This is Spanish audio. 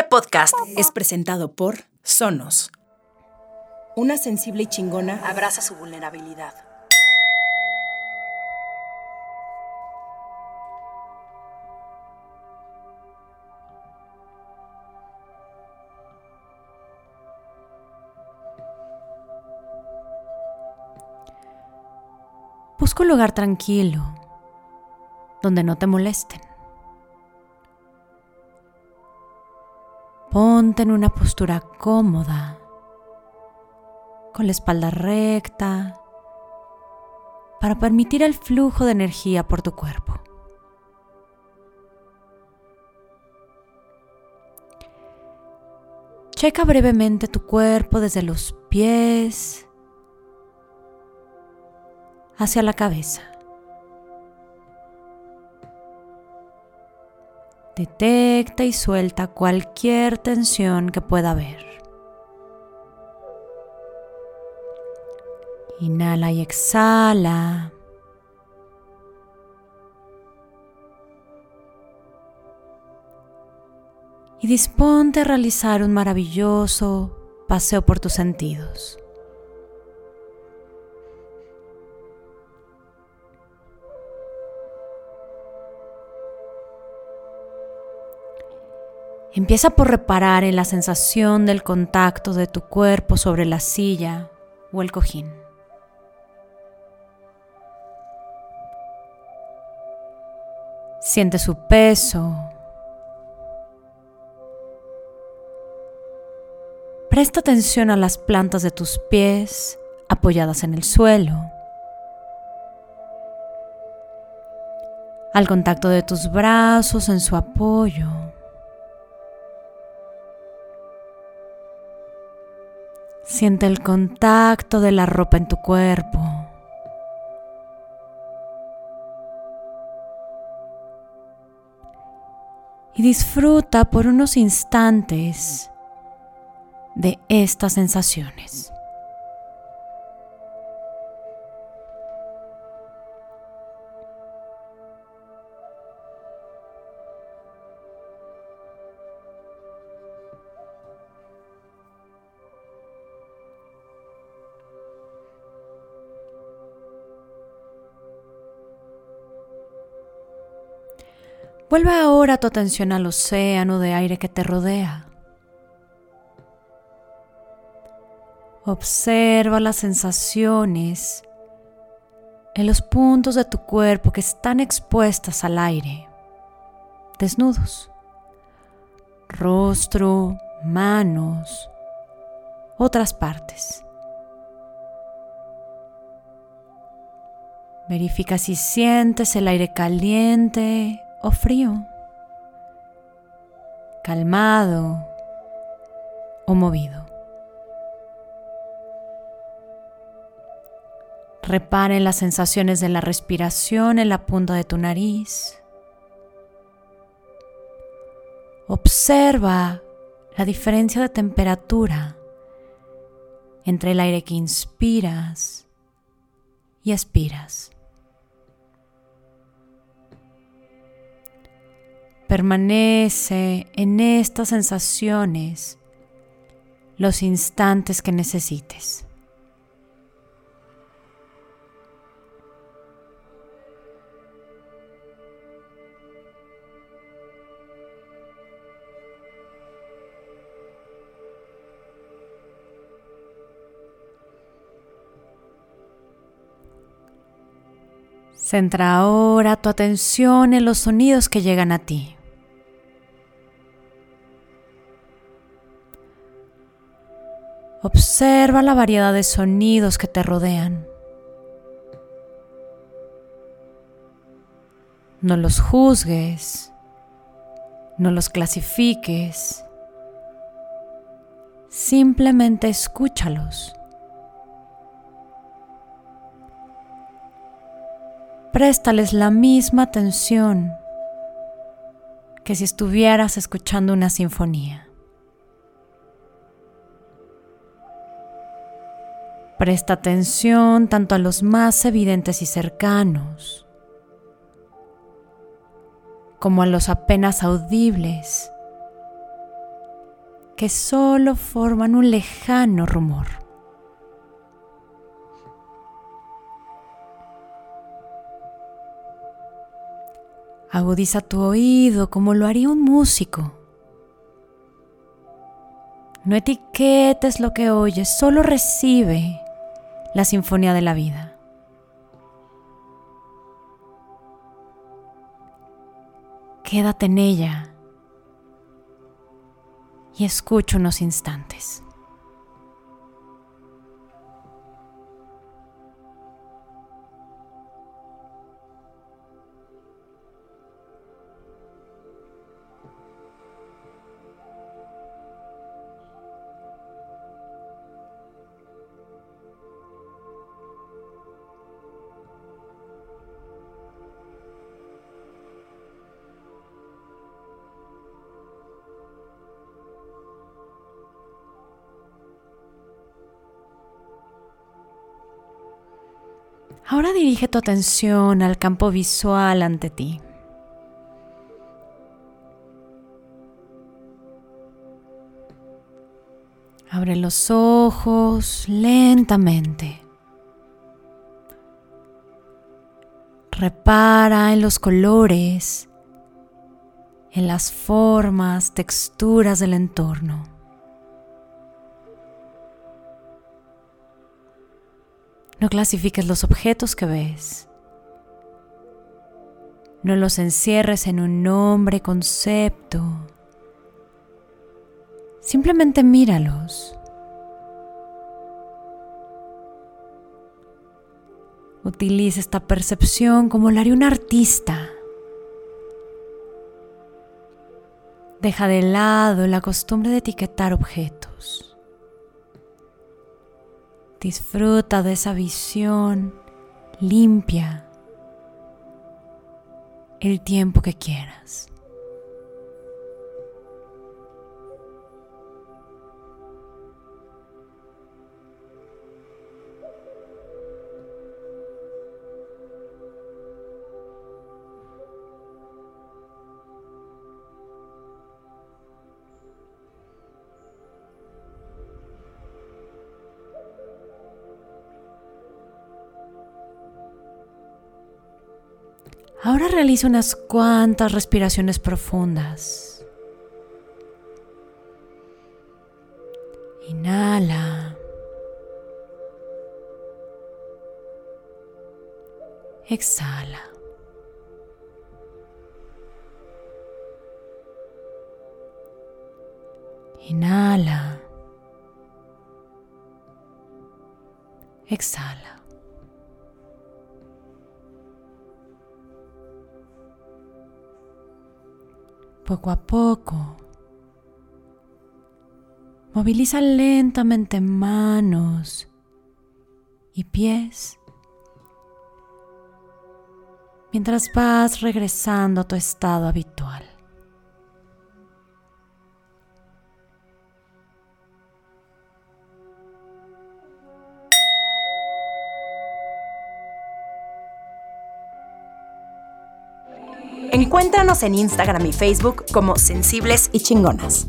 Este podcast es presentado por Sonos. Una sensible y chingona abraza su vulnerabilidad. Busca un lugar tranquilo, donde no te molesten. Ponte en una postura cómoda, con la espalda recta, para permitir el flujo de energía por tu cuerpo. Checa brevemente tu cuerpo desde los pies hacia la cabeza. Detecta y suelta cualquier tensión que pueda haber. Inhala y exhala. Y disponte a realizar un maravilloso paseo por tus sentidos. Empieza por reparar en la sensación del contacto de tu cuerpo sobre la silla o el cojín. Siente su peso. Presta atención a las plantas de tus pies apoyadas en el suelo. Al contacto de tus brazos en su apoyo. Siente el contacto de la ropa en tu cuerpo. Y disfruta por unos instantes de estas sensaciones. Vuelve ahora tu atención al océano de aire que te rodea. Observa las sensaciones en los puntos de tu cuerpo que están expuestas al aire, desnudos. Rostro, manos, otras partes. Verifica si sientes el aire caliente o frío, calmado o movido. Repara en las sensaciones de la respiración en la punta de tu nariz. Observa la diferencia de temperatura entre el aire que inspiras y expiras. Permanece en estas sensaciones los instantes que necesites. Centra ahora tu atención en los sonidos que llegan a ti. Observa la variedad de sonidos que te rodean. No los juzgues, no los clasifiques, simplemente escúchalos. Préstales la misma atención que si estuvieras escuchando una sinfonía. Presta atención tanto a los más evidentes y cercanos como a los apenas audibles que solo forman un lejano rumor. Agudiza tu oído como lo haría un músico. No etiquetes lo que oyes, solo recibe la sinfonía de la vida. Quédate en ella y escucha unos instantes. Ahora dirige tu atención al campo visual ante ti. Abre los ojos lentamente. Repara en los colores, en las formas, texturas del entorno. No clasifiques los objetos que ves. No los encierres en un nombre, concepto. Simplemente míralos. Utiliza esta percepción como la haría un artista. Deja de lado la costumbre de etiquetar objetos. Disfruta de esa visión limpia el tiempo que quieras. Ahora realiza unas cuantas respiraciones profundas. Inhala. Exhala. Inhala. Exhala. Poco a poco. Moviliza lentamente manos y pies mientras vas regresando a tu estado habitual. Encuéntranos en Instagram y Facebook como Sensibles y Chingonas.